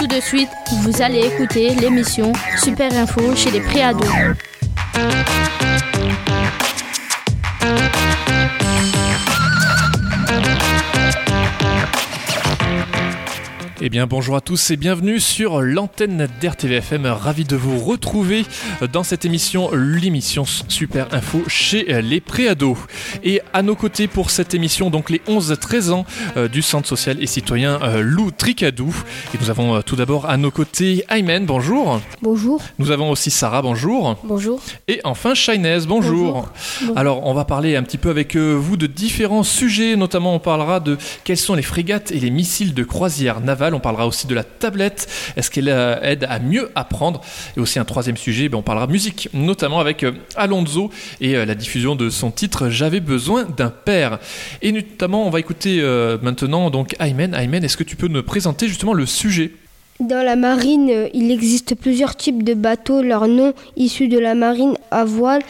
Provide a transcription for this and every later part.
Tout de suite, vous allez écouter l'émission Super Info chez les préados. Eh bien bonjour à tous et bienvenue sur l'antenne d'RTVFM. Ravi de vous retrouver dans cette émission, l'émission Super Info chez les préados. Et à nos côtés pour cette émission, donc les 11-13 ans euh, du Centre social et citoyen euh, Lou Tricadou. Et nous avons euh, tout d'abord à nos côtés Aymen, bonjour. Bonjour. Nous avons aussi Sarah, bonjour. Bonjour. Et enfin Shainez, bonjour. Bonjour. Alors on va parler un petit peu avec vous de différents sujets, notamment on parlera de quelles sont les frégates et les missiles de croisière navale, on parlera aussi de la tablette, est-ce qu'elle euh, aide à mieux apprendre, et aussi un troisième sujet, ben, on parlera musique, notamment avec euh, Alonso et euh, la diffusion de son titre J'avais besoin d'un père. Et notamment on va écouter maintenant donc Aymen. Aymen, est-ce que tu peux nous présenter justement le sujet? Dans la marine, euh, il existe plusieurs types de bateaux. Leurs noms issus de la marine à voile.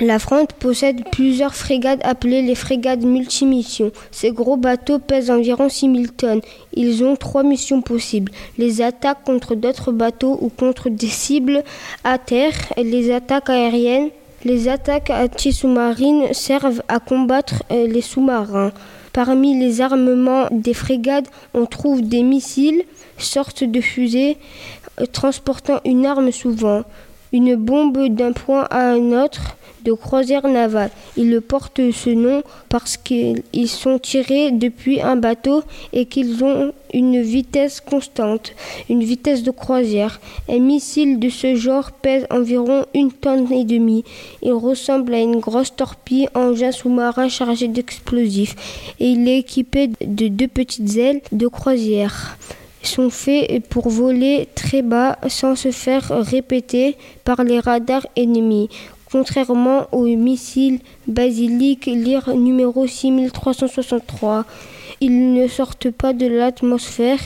La France possède plusieurs frégates appelées les frégates multimissions. Ces gros bateaux pèsent environ 6000 tonnes. Ils ont trois missions possibles. Les attaques contre d'autres bateaux ou contre des cibles à terre. Les attaques aériennes. Les attaques anti-sous-marines servent à combattre euh, les sous-marins. Parmi les armements des frégates, on trouve des missiles, sortes de fusées euh, transportant une arme souvent, une bombe d'un point à un autre de croisière navale. Ils portent ce nom parce qu'ils sont tirés depuis un bateau et qu'ils ont une vitesse constante, une vitesse de croisière. Un missile de ce genre pèse environ une tonne et demie. Il ressemble à une grosse torpille engin sous-marin chargé d'explosifs et il est équipé de deux petites ailes de croisière sont faits pour voler très bas sans se faire répéter par les radars ennemis. Contrairement aux missiles basiliques lire numéro 6363, ils ne sortent pas de l'atmosphère.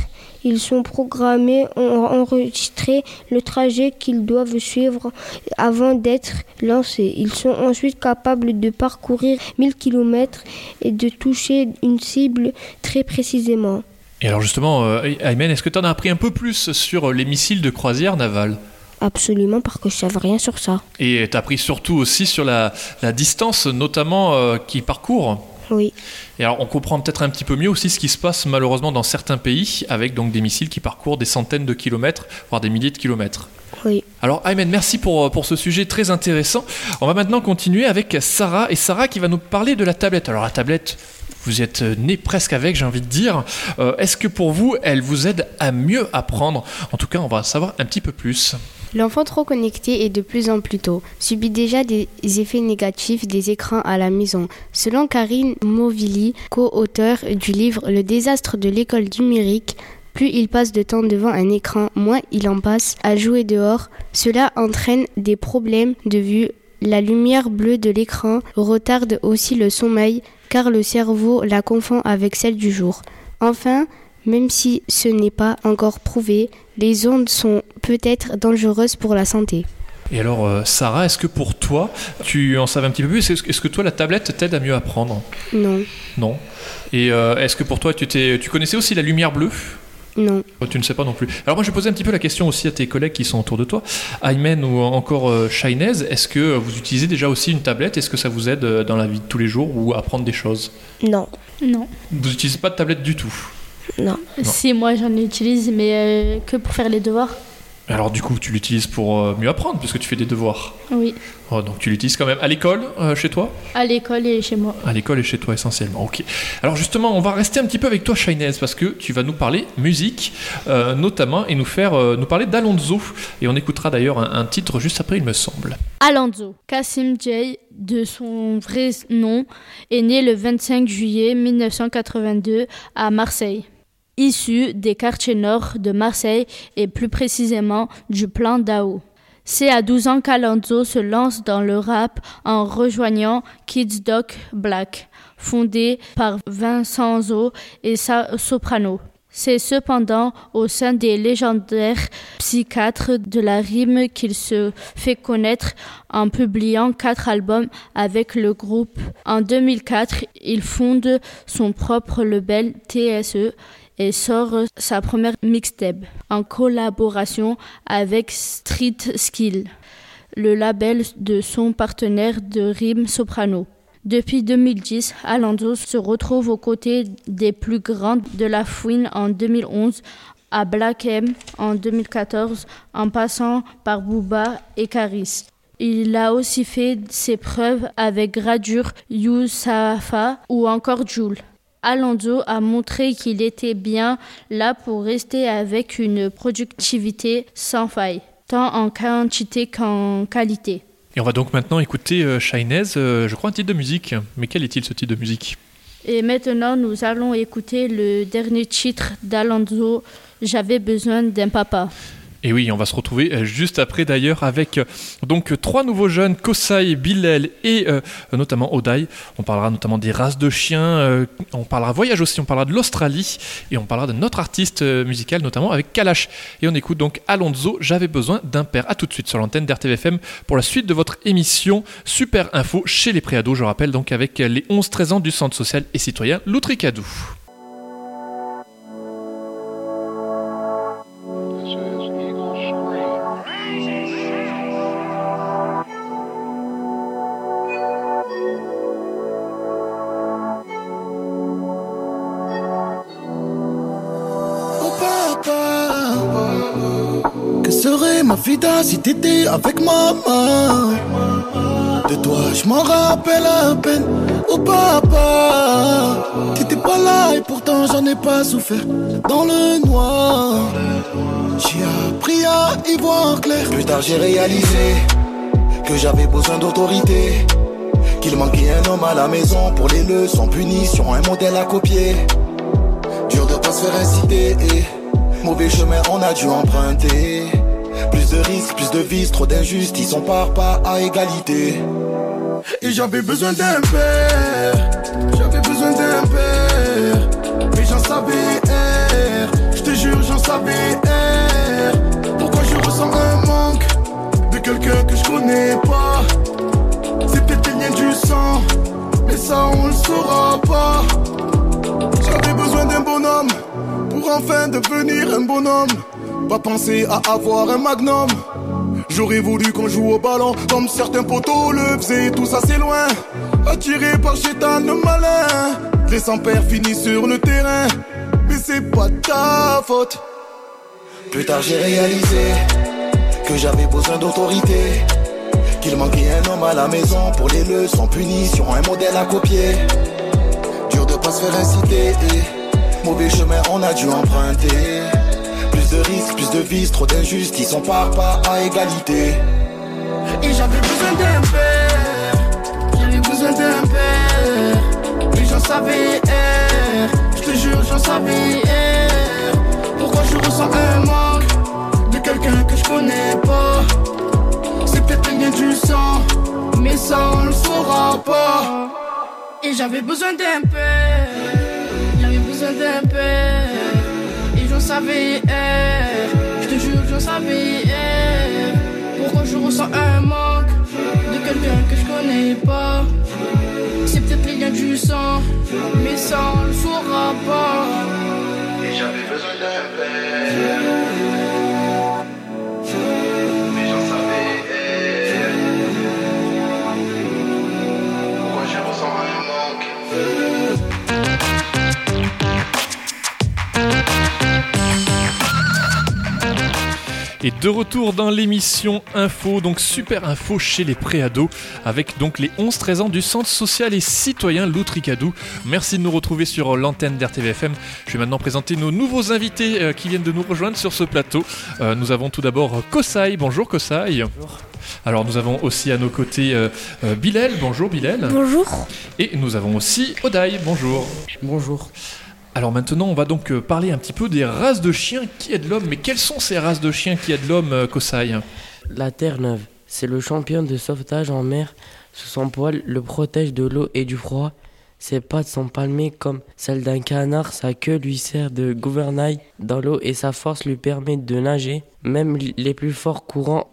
Ils sont programmés, ont enregistré le trajet qu'ils doivent suivre avant d'être lancés. Ils sont ensuite capables de parcourir 1000 km et de toucher une cible très précisément. Et alors justement, euh, Aymen, est-ce que tu en as appris un peu plus sur les missiles de croisière navale? Absolument, parce que je savais rien sur ça. Et tu as appris surtout aussi sur la, la distance, notamment euh, qui parcourt. Oui, Et alors on comprend peut-être un petit peu mieux aussi ce qui se passe malheureusement dans certains pays avec donc des missiles qui parcourent des centaines de kilomètres, voire des milliers de kilomètres. oui. Alors Aymen, merci pour, pour ce sujet très intéressant. On va maintenant continuer avec Sarah et Sarah qui va nous parler de la tablette. Alors la tablette, vous êtes né presque avec, j'ai envie de dire. Euh, Est-ce que pour vous, elle vous aide à mieux apprendre? En tout cas, on va savoir un petit peu plus. L'enfant trop connecté et de plus en plus tôt subit déjà des effets négatifs des écrans à la maison. Selon Karine Movilly, co-auteur du livre Le désastre de l'école numérique, plus il passe de temps devant un écran, moins il en passe à jouer dehors. Cela entraîne des problèmes de vue. La lumière bleue de l'écran retarde aussi le sommeil car le cerveau la confond avec celle du jour. Enfin, même si ce n'est pas encore prouvé, les ondes sont peut-être dangereuses pour la santé. Et alors euh, Sarah, est-ce que pour toi, tu en savais un petit peu plus? Est-ce que- toi, la tablette t'aide à mieux apprendre? Non, Non. Et euh, est-ce que pour toi, tu, connaissais aussi la lumière bleue? Non. Oh, Tu ne sais pas non plus. Alors moi je vais poser un petit peu la question aussi à tes collègues qui sont autour de toi, Aymen ou encore euh, Shainez, est-ce que vous utilisez déjà aussi une tablette? Est-ce que ça vous aide dans la vie de tous les jours ou à apprendre des choses? Non, Non. Vous n'utilisez pas de tablette du tout? Non. Si, moi j'en utilise, mais euh, que pour faire les devoirs. Alors du coup tu l'utilises pour euh, mieux apprendre puisque tu fais des devoirs. Oui. Oh, donc tu l'utilises quand même à l'école, euh, chez toi? À l'école et chez moi. À l'école et chez toi essentiellement, ok. Alors justement, on va rester un petit peu avec toi, Shainez, parce que tu vas nous parler musique, euh, notamment, et nous faire euh, nous parler d'Alonso. Et on écoutera d'ailleurs un, un titre juste après, il me semble. Alonso, Kassim J, de son vrai nom, est né le 25 juillet 1982 à Marseille. Issu des quartiers nord de Marseille et plus précisément du plan d'Ao. C'est à 12 ans qu'Alonso se lance dans le rap en rejoignant Kids Doc Black, fondé par Vincent Zo et sa soprano. C'est cependant au sein des légendaires psychiatres de la rime qu'il se fait connaître en publiant quatre albums avec le groupe. En 2004, il fonde son propre label TSE et sort sa première mixtape en collaboration avec Street Skill, le label de son partenaire de rime soprano. Depuis 2010, Alonso se retrouve aux côtés des plus grands de la fouine en 2011, à Black M en 2014, en passant par Booba et Caris. Il a aussi fait ses preuves avec Gradure, Youssafa ou encore Joule. Alonso a montré qu'il était bien là pour rester avec une productivité sans faille, tant en quantité qu'en qualité. Et on va donc maintenant écouter euh, euh, je crois un titre de musique. Mais quel est-il ce titre de musique? Et maintenant, nous allons écouter le dernier titre d'Alonso, J'avais besoin d'un papa. Et oui, on va se retrouver euh, juste après d'ailleurs avec euh, donc trois nouveaux jeunes, Kosai, Bilel et euh, notamment Odai. On parlera notamment des races de chiens, on parlera voyage aussi, on parlera de l'Australie et on parlera de notre artiste musical notamment avec Kalash. Et on écoute donc Alonso, j'avais besoin d'un père. A tout de suite sur l'antenne d'RTVFM pour la suite de votre émission Super Info chez les préados, je rappelle donc avec les 11-13 ans du Centre social et citoyen Loutricadou. Si t'étais avec maman. De toi, je m'en rappelle à peine. Oh papa, t'étais pas là et pourtant j'en ai pas souffert. Dans le noir, j'ai appris à y voir clair. Plus tard, j'ai réalisé que j'avais besoin d'autorité. Qu'il manquait un homme à la maison pour les leçons, punition, un modèle à copier. Dur de pas se faire inciter, mauvais chemin on a dû emprunter. Plus de risques, plus de vices, trop d'injustice, on part pas à égalité. Et j'avais besoin d'un père, j'avais besoin d'un père. Mais j'en savais air, je te jure j'en savais air. Pourquoi je ressens un manque de quelqu'un que je connais pas? C'est peut-être liens du sang, mais ça on le saura pas. J'avais besoin d'un bonhomme pour enfin devenir un bonhomme. Pas penser à avoir un magnum. J'aurais voulu qu'on joue au ballon comme certains poteaux le faisaient, tout ça c'est loin. Attiré par Chétan le malin, les sans-pères finissent sur le terrain. Mais c'est pas ta faute. Plus tard j'ai réalisé que j'avais besoin d'autorité. Qu'il manquait un homme à la maison pour les leçons, punition, un modèle à copier. Dur de pas se faire inciter, mauvais chemin on a dû emprunter. Plus de risques, plus de vices, trop d'injustice, on part pas à égalité. Et j'avais besoin d'un père, j'avais besoin d'un père. Et j'en savais air, je te jure, j'en savais air. Pourquoi je ressens un manque de quelqu'un que je connais pas? C'est peut-être bien du sang, mais ça on le saura pas. Et j'avais besoin d'un père, j'avais besoin d'un père savais, eh. je te jure, j'en savais. Eh. Pourquoi je ressens un manque de quelqu'un que je connais pas? C'est peut-être les liens du sang, mais ça on le saura de retour dans l'émission Info, donc super info chez les préados, avec donc les 11-13 ans du Centre social et citoyen Loutricadou. Merci de nous retrouver sur l'antenne d'RTVFM. Je vais maintenant présenter nos nouveaux invités euh, qui viennent de nous rejoindre sur ce plateau. Euh, nous avons tout d'abord Kosai. Bonjour Kosai. Bonjour. Alors nous avons aussi à nos côtés euh, Bilel. Bonjour Bilel. Bonjour. Et nous avons aussi Odaï. Bonjour. Bonjour. Alors maintenant, on va donc euh, parler un petit peu des races de chiens qui aident l'homme. Mais quelles sont ces races de chiens qui aident l'homme, euh, Kosai? La Terre-Neuve, c'est le champion de sauvetage en mer. Sous son poil, le protège de l'eau et du froid. Ses pattes sont palmées comme celles d'un canard, sa queue lui sert de gouvernail dans l'eau et sa force lui permet de nager, même les plus forts courants.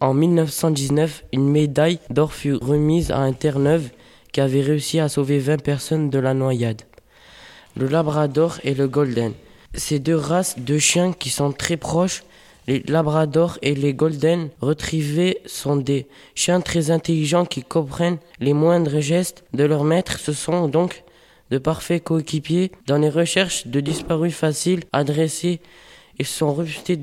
En 1919, une médaille d'or fut remise à un Terre-Neuve qui avait réussi à sauver 20 personnes de la noyade le Labrador et le Golden. Ces deux races de chiens qui sont très proches, les Labrador et les Golden Retrievers sont des chiens très intelligents qui comprennent les moindres gestes de leur maître. Ce sont donc de parfaits coéquipiers dans les recherches de disparus faciles à dresser. Ils sont réputés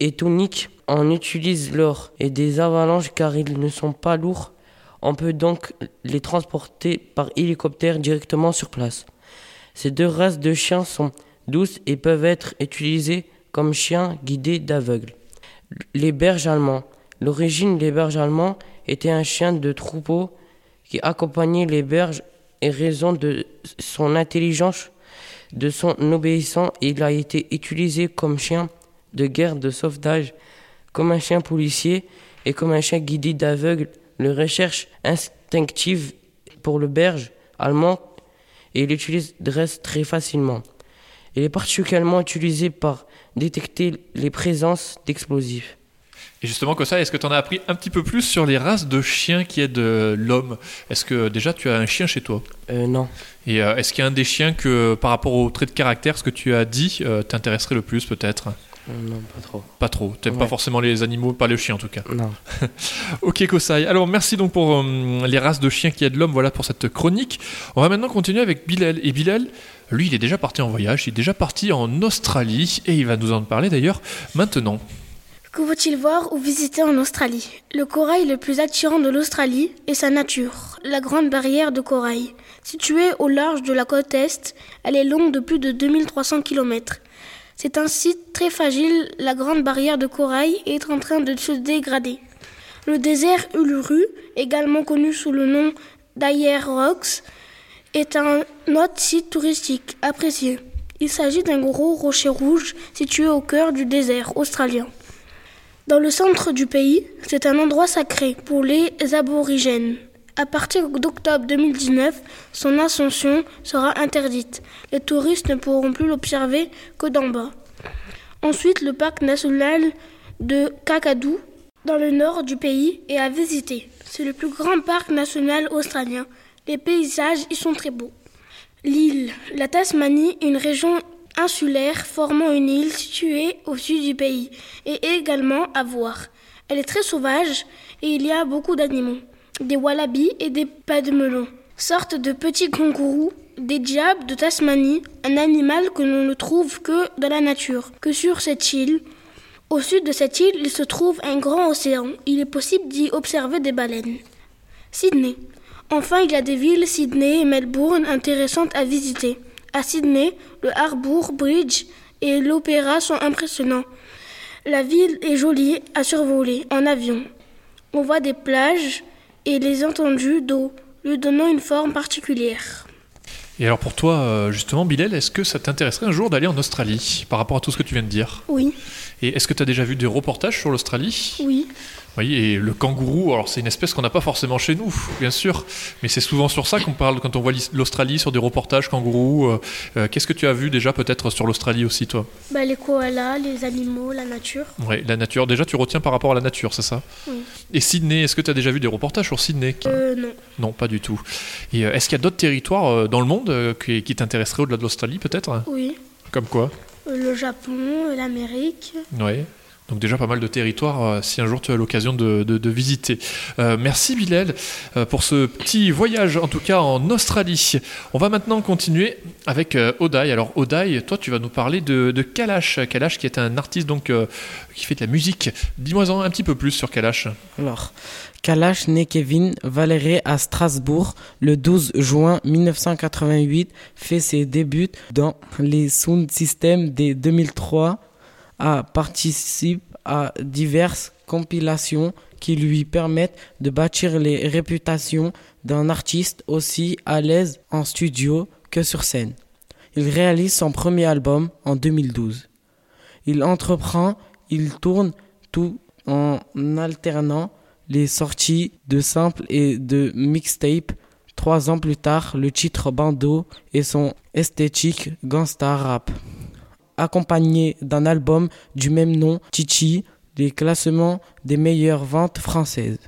et toniques. On utilise l'or et des avalanches car ils ne sont pas lourds. On peut donc les transporter par hélicoptère directement sur place. Ces deux races de chiens sont douces et peuvent être utilisées comme chiens guidés d'aveugles. Les berges allemands. L'origine des berges allemands était un chien de troupeau qui accompagnait les berges et raison de son intelligence, de son obéissance, il a été utilisé comme chien de guerre de sauvetage, comme un chien policier et comme un chien guidé d'aveugle. Le recherche instinctive pour le berge allemand et il utilise dresse très facilement. Il est particulièrement utilisé pour détecter les présences d'explosifs. Et justement, ça, est-ce que tu en as appris un petit peu plus sur les races de chiens qui aident l'homme? Est-ce que déjà tu as un chien chez toi? Euh, Non. Et euh, est-ce qu'il y a un des chiens que, par rapport au trait de caractère, ce que tu as dit, euh, t'intéresserait le plus peut-être? Non, pas trop. Pas trop. T'aimes pas forcément les animaux, pas le chien en tout cas. Non. ok, Kosai. Alors merci donc pour les races de chiens qui aident l'homme. Voilà pour cette chronique. On va maintenant continuer avec Bilal. Et Bilal, lui, il est déjà parti en voyage. Il est déjà parti en Australie et il va nous en parler d'ailleurs maintenant. Que faut-il voir ou visiter en Australie? Le corail le plus attirant de l'Australie est sa nature, la grande barrière de corail. Située au large de la côte est, elle est longue de plus de 2300 km. C'est un site très fragile, la grande barrière de corail est en train de se dégrader. Le désert Uluru, également connu sous le nom d'Ayer Rocks, est un autre site touristique apprécié. Il s'agit d'un gros rocher rouge situé au cœur du désert australien. Dans le centre du pays, c'est un endroit sacré pour les aborigènes. À partir d'octobre 2019, son ascension sera interdite. Les touristes ne pourront plus l'observer que d'en bas. Ensuite, le parc national de Kakadu, dans le nord du pays, est à visiter. C'est le plus grand parc national australien. Les paysages y sont très beaux. L'île, la Tasmanie, une région insulaire formant une île située au sud du pays, et également à voir. Elle est très sauvage et il y a beaucoup d'animaux, des wallabies et des melon, sortes de petits kangourous, des diables de Tasmanie, un animal que l'on ne trouve que dans la nature, que sur cette île. Au sud de cette île, il se trouve un grand océan. Il est possible d'y observer des baleines. Sydney. Enfin, il y a des villes, Sydney et Melbourne, intéressantes à visiter. À Sydney, le Harbour Bridge et l'Opéra sont impressionnants. La ville est jolie à survoler en avion. On voit des plages et les entendus d'eau, lui donnant une forme particulière. Et alors pour toi, euh, justement, Bilal, est-ce que ça t'intéresserait un jour d'aller en Australie par rapport à tout ce que tu viens de dire? Oui. Et est-ce que tu as déjà vu des reportages sur l'Australie? Oui. Oui, et le kangourou, alors c'est une espèce qu'on n'a pas forcément chez nous, bien sûr, mais c'est souvent sur ça qu'on parle quand on voit l'Australie sur des reportages kangourous. Euh, euh, qu'est-ce que tu as vu déjà peut-être sur l'Australie aussi, toi? Bah, Les koalas, les animaux, la nature. Oui, la nature. Déjà, tu retiens par rapport à la nature, c'est ça? Oui. Et Sydney, est-ce que tu as déjà vu des reportages sur Sydney? Euh, Non. Non, pas du tout. Et est-ce qu'il y a d'autres territoires dans le monde qui, qui t'intéresseraient au-delà de l'Australie, peut-être? Oui. Comme quoi? Le Japon, l'Amérique. Oui. Donc déjà pas mal de territoires euh, si un jour tu as l'occasion de, visiter. Euh, merci Bilal euh, pour ce petit voyage en tout cas en Australie. On va maintenant continuer avec Odaï. Alors Odaï, toi tu vas nous parler de, Kalash. Kalash qui est un artiste donc qui fait de la musique. Dis-moi un petit peu plus sur Kalash. Alors Kalash né Kevin Valéré à Strasbourg le 12 juin 1988 fait ses débuts dans les sound systems des 2003 a à diverses compilations qui lui permettent de bâtir les réputations d'un artiste aussi à l'aise en studio que sur scène. Il réalise son premier album en 2012. Il entreprend, il tourne tout en alternant les sorties de samples et de mixtapes. Trois ans plus tard, le titre Bando et son esthétique gangsta rap accompagné d'un album du même nom, Chichi, les classements des meilleures ventes françaises.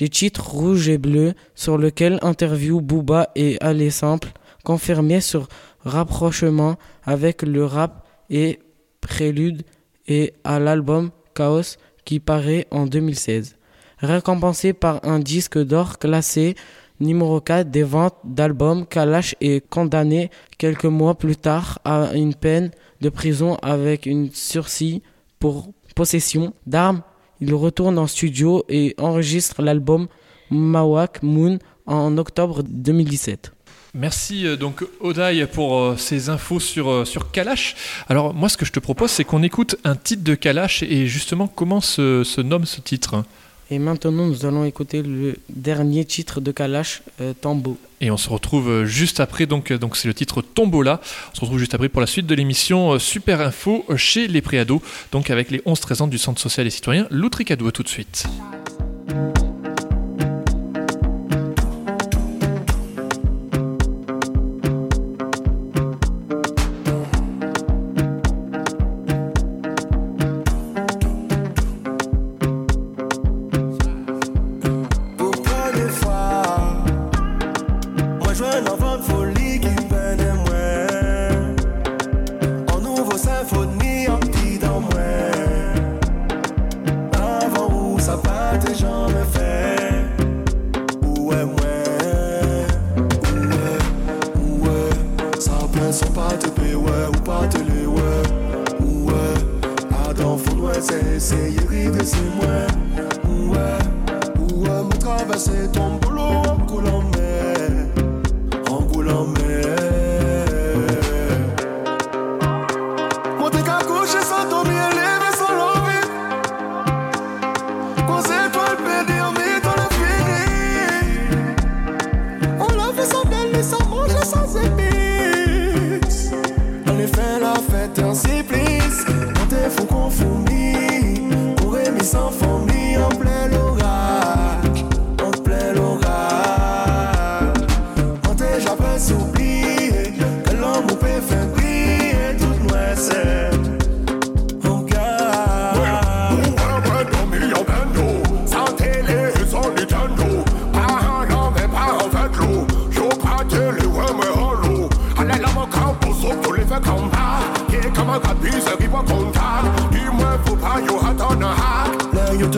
Les titres rouge et bleu sur lequel interview Booba et Allez Simple confirmé sur rapprochement avec le rap et Prélude et à l'album Chaos qui paraît en 2016. Récompensé par un disque d'or classé numéro 4 des ventes d'albums, Kalash est condamné quelques mois plus tard à une peine de prison avec une sursis pour possession d'armes. Il retourne en studio et enregistre l'album Mawak Moon en octobre 2017. Merci euh, donc Odaï pour euh, ces infos sur, euh, sur Kalash. Alors moi ce que je te propose c'est qu'on écoute un titre de Kalash et justement comment se, se nomme ce titre? Et maintenant nous allons écouter le dernier titre de Kalash, Tambo. Et on se retrouve juste après, donc donc c'est le titre Tombola. On se retrouve juste après pour la suite de l'émission Super Info chez les préados, donc avec les 11-13 ans du Centre social et citoyen Loutricado. tout de suite.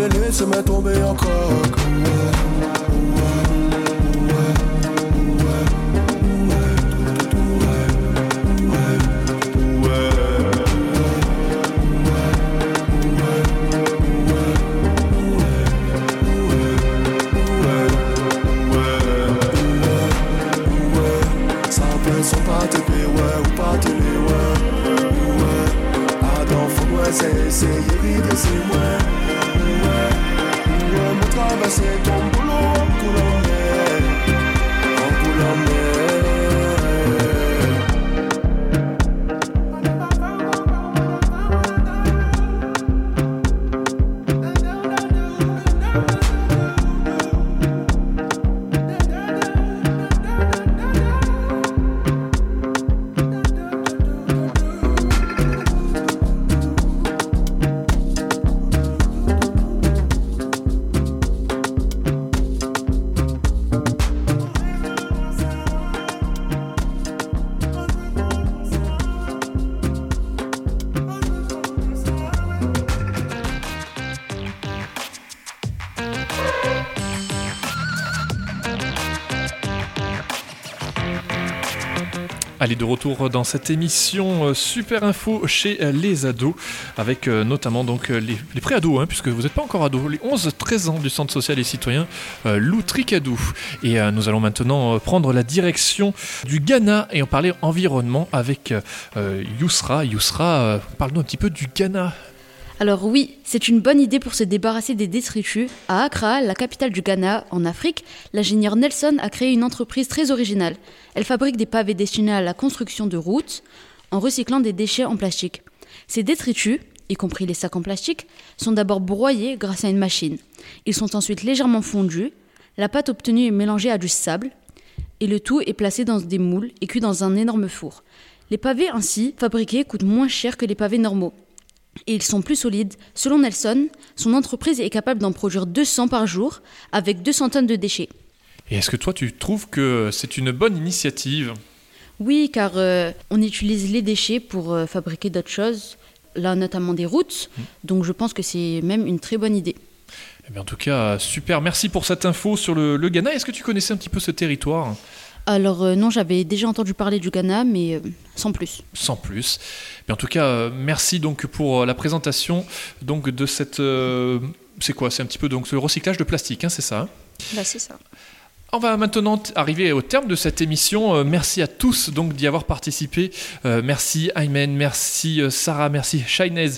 laisse-moi tomber en croque. Say Allez, de retour dans cette émission euh, Super Info chez euh, les ados, avec euh, notamment donc les, pré-ados, hein, puisque vous n'êtes pas encore ados, les 11-13 ans du Centre social et citoyen Tricadou. Et nous allons maintenant prendre la direction du Ghana et en parler environnement avec Yousra. Yousra, parle-nous un petit peu du Ghana. Alors oui, c'est une bonne idée pour se débarrasser des détritus. À Accra, la capitale du Ghana, en Afrique, l'ingénieur Nelson a créé une entreprise très originale. Elle fabrique des pavés destinés à la construction de routes en recyclant des déchets en plastique. Ces détritus, y compris les sacs en plastique, sont d'abord broyés grâce à une machine. Ils sont ensuite légèrement fondus, la pâte obtenue est mélangée à du sable, et le tout est placé dans des moules et cuit dans un énorme four. Les pavés ainsi fabriqués coûtent moins cher que les pavés normaux et ils sont plus solides. Selon Nelson, son entreprise est capable d'en produire 200 par jour avec 200 tonnes de déchets. Et est-ce que toi tu trouves que c'est une bonne initiative? Oui, car euh, on utilise les déchets pour euh, fabriquer d'autres choses, là notamment des routes, Mm. donc je pense que c'est même une très bonne idée. Eh bien, en tout cas, super. Merci pour cette info sur le, le Ghana. Est-ce que tu connaissais un petit peu ce territoire? Alors euh, non, j'avais déjà entendu parler du Ghana, mais euh, sans plus. sans plus. Mais en tout cas, euh, merci donc pour la présentation donc de cette. euh, c'est quoi? C'est un petit peu donc le recyclage de plastique, hein, c'est ça hein? Bah, c'est ça. On va maintenant arriver au terme de cette émission. Euh, merci à tous d'y avoir participé. Euh, merci Aymen, merci euh, Sarah, merci Shainez,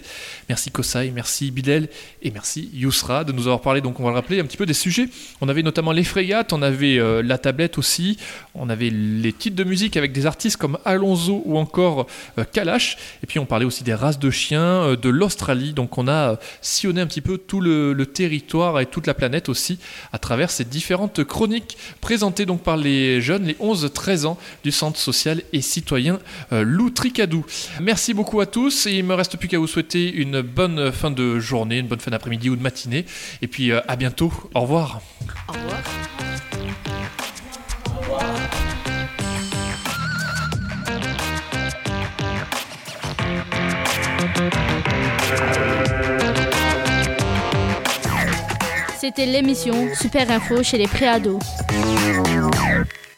merci Kosai, merci Bilal et merci Yousra de nous avoir parlé. Donc on va le rappeler un petit peu des sujets. On avait notamment les frégates, on avait la tablette aussi, on avait les titres de musique avec des artistes comme Alonso ou encore Kalash. Et puis on parlait aussi des races de chiens de l'Australie. Donc on a sillonné un petit peu tout le territoire et toute la planète aussi à travers ces différentes chroniques présentées donc par les jeunes, les 11-13 ans du Centre social et citoyen euh, Lou Tricadou. Merci beaucoup à tous et il me reste plus qu'à vous souhaiter une bonne fin de journée, une bonne fin d'après-midi ou de matinée. Et puis euh, à bientôt. Au revoir. Au revoir. C'était l'émission Super Info chez les préados.